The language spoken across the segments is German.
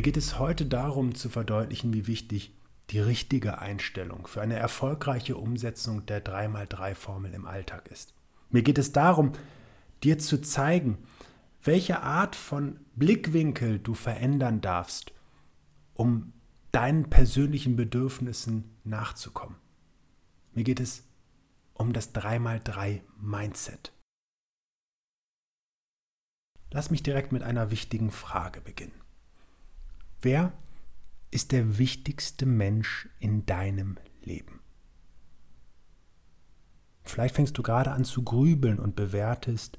Mir geht es heute darum zu verdeutlichen, wie wichtig die richtige Einstellung für eine erfolgreiche Umsetzung der 3x3-Formel im Alltag ist. Mir geht es darum, dir zu zeigen, welche Art von Blickwinkel du verändern darfst, um deinen persönlichen Bedürfnissen nachzukommen. Mir geht es um das 3x3 Mindset. Lass mich direkt mit einer wichtigen Frage beginnen. Wer ist der wichtigste Mensch in deinem Leben? Vielleicht fängst du gerade an zu grübeln und bewertest,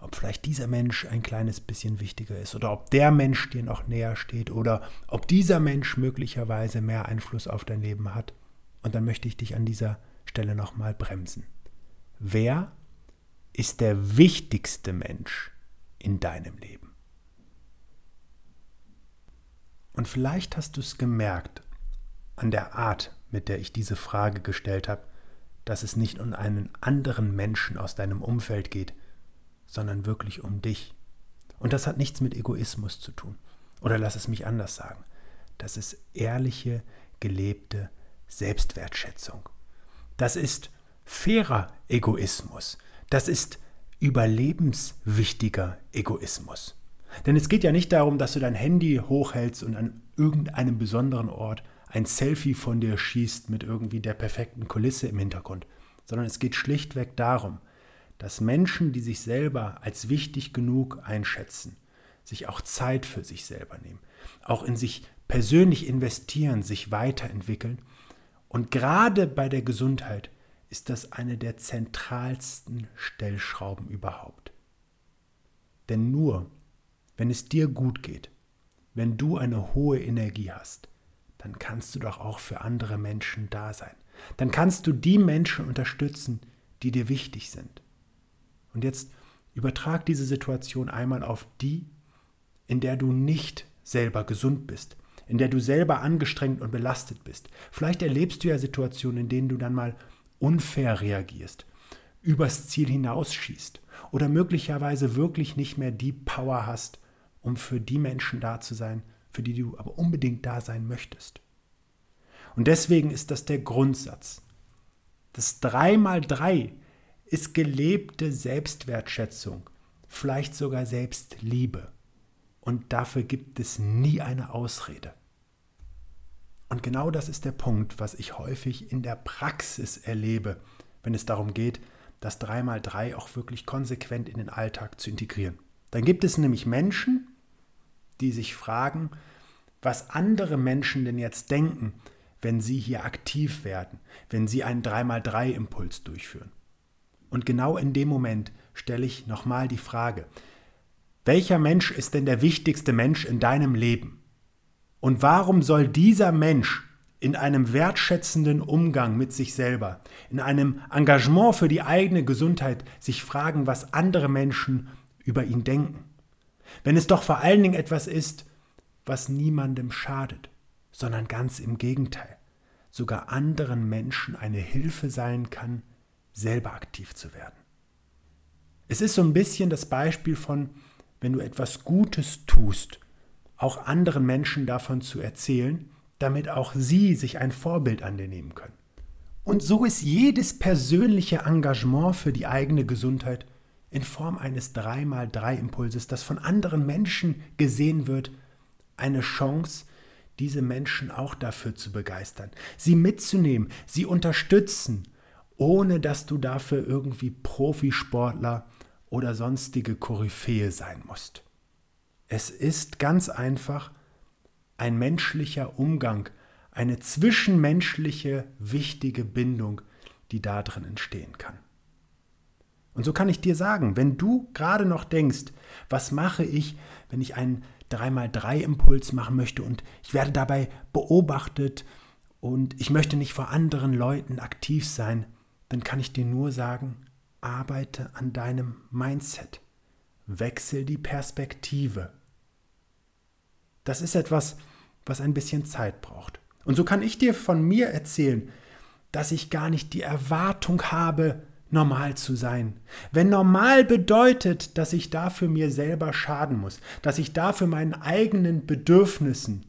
ob vielleicht dieser Mensch ein kleines bisschen wichtiger ist oder ob der Mensch dir noch näher steht oder ob dieser Mensch möglicherweise mehr Einfluss auf dein Leben hat. Und dann möchte ich dich an dieser Stelle nochmal bremsen. Wer ist der wichtigste Mensch in deinem Leben? Und vielleicht hast du es gemerkt an der Art, mit der ich diese Frage gestellt habe, dass es nicht um einen anderen Menschen aus deinem Umfeld geht, sondern wirklich um dich. Und das hat nichts mit Egoismus zu tun. Oder lass es mich anders sagen. Das ist ehrliche, gelebte Selbstwertschätzung. Das ist fairer Egoismus. Das ist überlebenswichtiger Egoismus. Denn es geht ja nicht darum, dass du dein Handy hochhältst und an irgendeinem besonderen Ort ein Selfie von dir schießt mit irgendwie der perfekten Kulisse im Hintergrund, sondern es geht schlichtweg darum, dass Menschen, die sich selber als wichtig genug einschätzen, sich auch Zeit für sich selber nehmen, auch in sich persönlich investieren, sich weiterentwickeln. Und gerade bei der Gesundheit ist das eine der zentralsten Stellschrauben überhaupt. Denn nur wenn es dir gut geht, wenn du eine hohe Energie hast, dann kannst du doch auch für andere Menschen da sein. Dann kannst du die Menschen unterstützen, die dir wichtig sind. Und jetzt übertrag diese Situation einmal auf die, in der du nicht selber gesund bist, in der du selber angestrengt und belastet bist. Vielleicht erlebst du ja Situationen, in denen du dann mal unfair reagierst, übers Ziel hinausschießt oder möglicherweise wirklich nicht mehr die Power hast, um für die Menschen da zu sein, für die du aber unbedingt da sein möchtest. Und deswegen ist das der Grundsatz. Das 3x3 ist gelebte Selbstwertschätzung, vielleicht sogar Selbstliebe. Und dafür gibt es nie eine Ausrede. Und genau das ist der Punkt, was ich häufig in der Praxis erlebe, wenn es darum geht, das 3x3 auch wirklich konsequent in den Alltag zu integrieren. Dann gibt es nämlich Menschen, die sich fragen, was andere Menschen denn jetzt denken, wenn sie hier aktiv werden, wenn sie einen 3x3-Impuls durchführen. Und genau in dem Moment stelle ich nochmal die Frage, welcher Mensch ist denn der wichtigste Mensch in deinem Leben? Und warum soll dieser Mensch in einem wertschätzenden Umgang mit sich selber, in einem Engagement für die eigene Gesundheit sich fragen, was andere Menschen über ihn denken? Wenn es doch vor allen Dingen etwas ist, was niemandem schadet, sondern ganz im Gegenteil, sogar anderen Menschen eine Hilfe sein kann, selber aktiv zu werden. Es ist so ein bisschen das Beispiel von, wenn du etwas Gutes tust, auch anderen Menschen davon zu erzählen, damit auch sie sich ein Vorbild an dir nehmen können. Und so ist jedes persönliche Engagement für die eigene Gesundheit in Form eines 3x3-Impulses, das von anderen Menschen gesehen wird, eine Chance, diese Menschen auch dafür zu begeistern, sie mitzunehmen, sie unterstützen ohne dass du dafür irgendwie Profisportler oder sonstige Koryphäe sein musst. Es ist ganz einfach ein menschlicher Umgang, eine zwischenmenschliche wichtige Bindung, die da drin entstehen kann. Und so kann ich dir sagen, wenn du gerade noch denkst, was mache ich, wenn ich einen 3x3-Impuls machen möchte und ich werde dabei beobachtet und ich möchte nicht vor anderen Leuten aktiv sein, dann kann ich dir nur sagen, arbeite an deinem Mindset. Wechsel die Perspektive. Das ist etwas, was ein bisschen Zeit braucht. Und so kann ich dir von mir erzählen, dass ich gar nicht die Erwartung habe, normal zu sein. Wenn normal bedeutet, dass ich dafür mir selber schaden muss, dass ich dafür meinen eigenen Bedürfnissen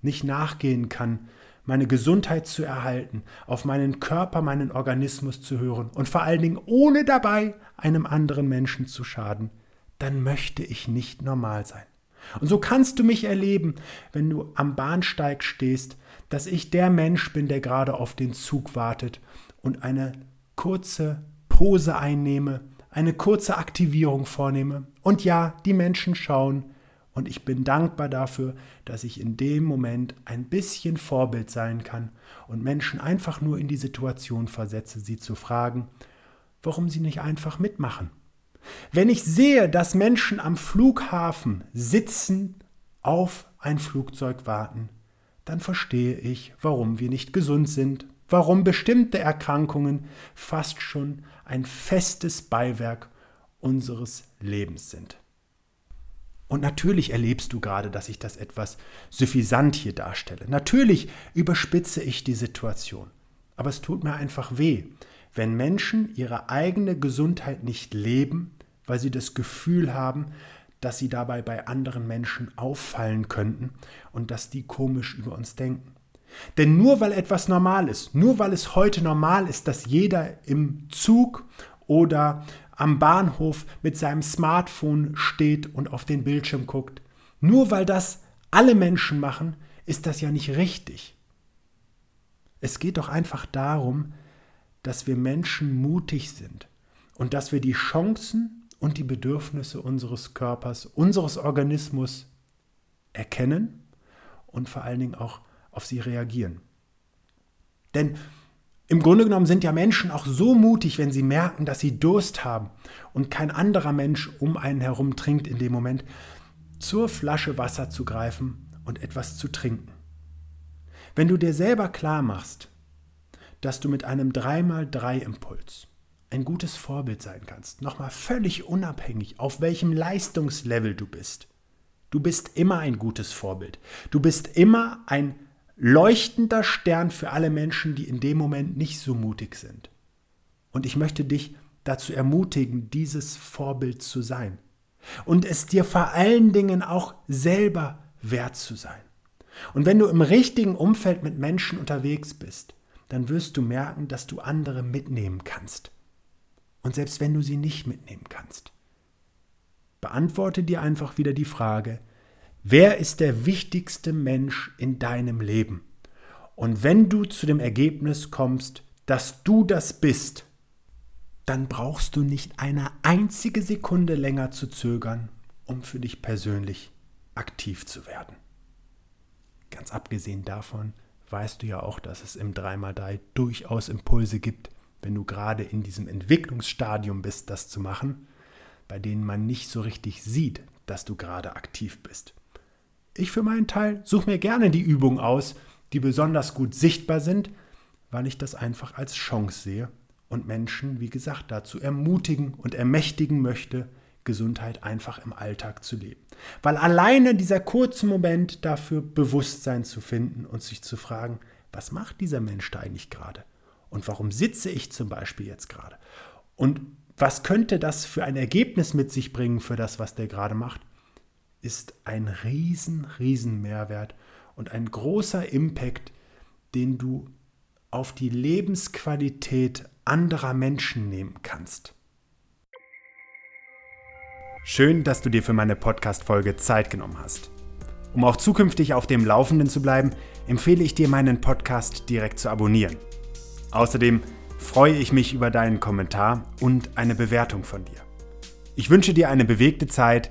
nicht nachgehen kann, meine Gesundheit zu erhalten, auf meinen Körper, meinen Organismus zu hören und vor allen Dingen ohne dabei einem anderen Menschen zu schaden, dann möchte ich nicht normal sein. Und so kannst du mich erleben, wenn du am Bahnsteig stehst, dass ich der Mensch bin, der gerade auf den Zug wartet und eine kurze Pose einnehme, eine kurze Aktivierung vornehme. Und ja, die Menschen schauen und ich bin dankbar dafür, dass ich in dem Moment ein bisschen Vorbild sein kann und Menschen einfach nur in die Situation versetze, sie zu fragen, warum sie nicht einfach mitmachen. Wenn ich sehe, dass Menschen am Flughafen sitzen, auf ein Flugzeug warten, dann verstehe ich, warum wir nicht gesund sind, warum bestimmte Erkrankungen fast schon ein festes Beiwerk unseres Lebens sind. Und natürlich erlebst du gerade, dass ich das etwas suffisant hier darstelle. Natürlich überspitze ich die Situation. Aber es tut mir einfach weh, wenn Menschen ihre eigene Gesundheit nicht leben, weil sie das Gefühl haben, dass sie dabei bei anderen Menschen auffallen könnten und dass die komisch über uns denken. Denn nur weil etwas normal ist, nur weil es heute normal ist, dass jeder im Zug oder am Bahnhof mit seinem Smartphone steht und auf den Bildschirm guckt. Nur weil das alle Menschen machen, ist das ja nicht richtig. Es geht doch einfach darum, dass wir Menschen mutig sind und dass wir die Chancen und die Bedürfnisse unseres Körpers, unseres Organismus erkennen und vor allen Dingen auch auf sie reagieren. Denn im Grunde genommen sind ja Menschen auch so mutig, wenn sie merken, dass sie Durst haben und kein anderer Mensch um einen herum trinkt in dem Moment, zur Flasche Wasser zu greifen und etwas zu trinken. Wenn du dir selber klar machst, dass du mit einem 3x3-Impuls ein gutes Vorbild sein kannst, nochmal völlig unabhängig, auf welchem Leistungslevel du bist. Du bist immer ein gutes Vorbild. Du bist immer ein leuchtender Stern für alle Menschen, die in dem Moment nicht so mutig sind. Und ich möchte dich dazu ermutigen, dieses Vorbild zu sein. Und es dir vor allen Dingen auch selber wert zu sein. Und wenn du im richtigen Umfeld mit Menschen unterwegs bist, dann wirst du merken, dass du andere mitnehmen kannst. Und selbst wenn du sie nicht mitnehmen kannst, beantworte dir einfach wieder die Frage, Wer ist der wichtigste Mensch in deinem Leben? Und wenn du zu dem Ergebnis kommst, dass du das bist, dann brauchst du nicht eine einzige Sekunde länger zu zögern, um für dich persönlich aktiv zu werden. Ganz abgesehen davon weißt du ja auch, dass es im 3x3 durchaus Impulse gibt, wenn du gerade in diesem Entwicklungsstadium bist, das zu machen, bei denen man nicht so richtig sieht, dass du gerade aktiv bist. Ich für meinen Teil suche mir gerne die Übungen aus, die besonders gut sichtbar sind, weil ich das einfach als Chance sehe und Menschen, wie gesagt, dazu ermutigen und ermächtigen möchte, Gesundheit einfach im Alltag zu leben. Weil alleine dieser kurze Moment dafür Bewusstsein zu finden und sich zu fragen, was macht dieser Mensch da eigentlich gerade? Und warum sitze ich zum Beispiel jetzt gerade? Und was könnte das für ein Ergebnis mit sich bringen für das, was der gerade macht? Ist ein riesen, riesen Mehrwert und ein großer Impact, den du auf die Lebensqualität anderer Menschen nehmen kannst. Schön, dass du dir für meine Podcast-Folge Zeit genommen hast. Um auch zukünftig auf dem Laufenden zu bleiben, empfehle ich dir, meinen Podcast direkt zu abonnieren. Außerdem freue ich mich über deinen Kommentar und eine Bewertung von dir. Ich wünsche dir eine bewegte Zeit